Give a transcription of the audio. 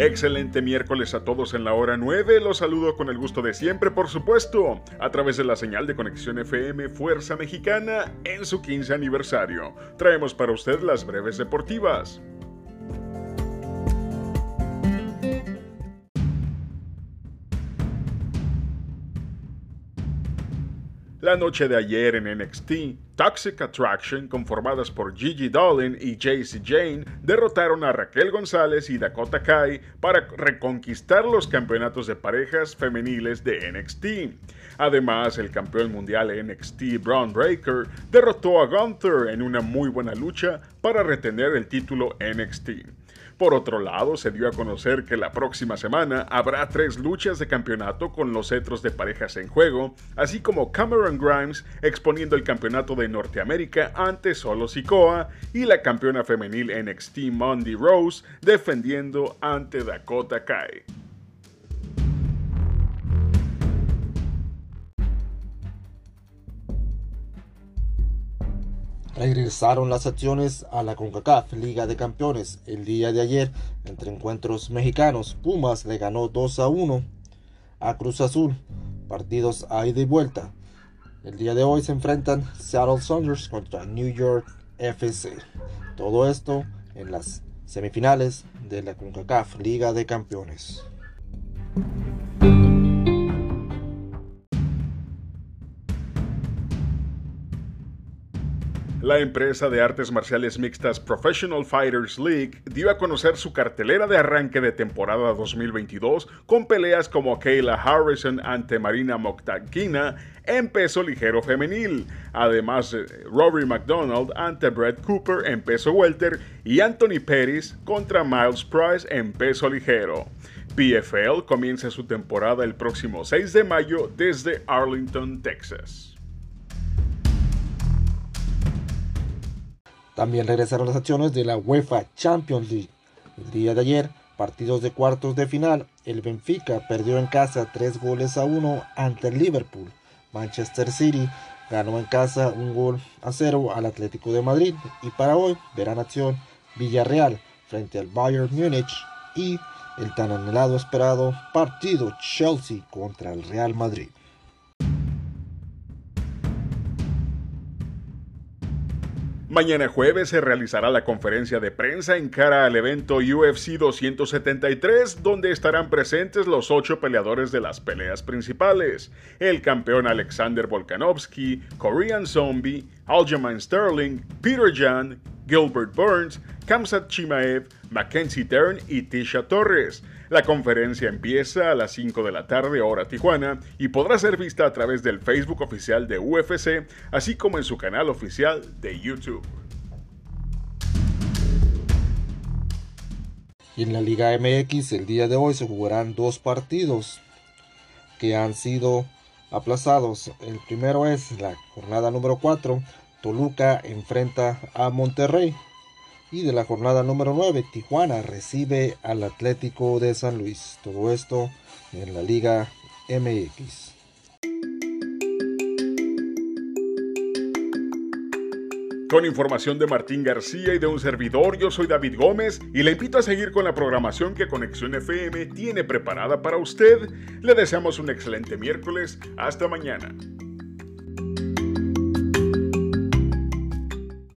Excelente miércoles a todos en la hora 9. Los saludo con el gusto de siempre, por supuesto, a través de la señal de conexión FM Fuerza Mexicana en su 15 aniversario. Traemos para usted las breves deportivas. La noche de ayer en NXT, Toxic Attraction, conformadas por Gigi Dolan y JC Jane, derrotaron a Raquel González y Dakota Kai para reconquistar los campeonatos de parejas femeniles de NXT. Además, el campeón mundial NXT Braun Breaker derrotó a Gunther en una muy buena lucha para retener el título NXT. Por otro lado, se dio a conocer que la próxima semana habrá tres luchas de campeonato con los cetros de parejas en juego, así como Cameron Grimes exponiendo el campeonato de Norteamérica ante Solo Sikoa y la campeona femenil NXT Monday Rose defendiendo ante Dakota Kai. Regresaron las acciones a la CONCACAF Liga de Campeones el día de ayer entre encuentros mexicanos. Pumas le ganó 2 a 1 a Cruz Azul, partidos a ida y vuelta. El día de hoy se enfrentan Seattle Saunders contra New York FC. Todo esto en las semifinales de la CONCACAF Liga de Campeones. La empresa de artes marciales mixtas Professional Fighters League dio a conocer su cartelera de arranque de temporada 2022 con peleas como Kayla Harrison ante Marina Moktakina en peso ligero femenil, además Rory McDonald ante Brett Cooper en peso welter y Anthony Pettis contra Miles Price en peso ligero. PFL comienza su temporada el próximo 6 de mayo desde Arlington, Texas. También regresaron las acciones de la UEFA Champions League. El día de ayer, partidos de cuartos de final, el Benfica perdió en casa 3 goles a 1 ante el Liverpool. Manchester City ganó en casa un gol a 0 al Atlético de Madrid. Y para hoy verán acción Villarreal frente al Bayern Múnich y el tan anhelado esperado partido Chelsea contra el Real Madrid. Mañana jueves se realizará la conferencia de prensa en cara al evento UFC 273, donde estarán presentes los ocho peleadores de las peleas principales: el campeón Alexander Volkanovski, Korean Zombie, Aljamain Sterling, Peter Jan, Gilbert Burns, Kamsat Chimaev, Mackenzie Dern y Tisha Torres. La conferencia empieza a las 5 de la tarde hora Tijuana y podrá ser vista a través del Facebook oficial de UFC, así como en su canal oficial de YouTube. Y en la Liga MX el día de hoy se jugarán dos partidos que han sido aplazados. El primero es la jornada número 4. Toluca enfrenta a Monterrey. Y de la jornada número 9, Tijuana recibe al Atlético de San Luis. Todo esto en la Liga MX. Con información de Martín García y de un servidor, yo soy David Gómez y le invito a seguir con la programación que Conexión FM tiene preparada para usted. Le deseamos un excelente miércoles. Hasta mañana.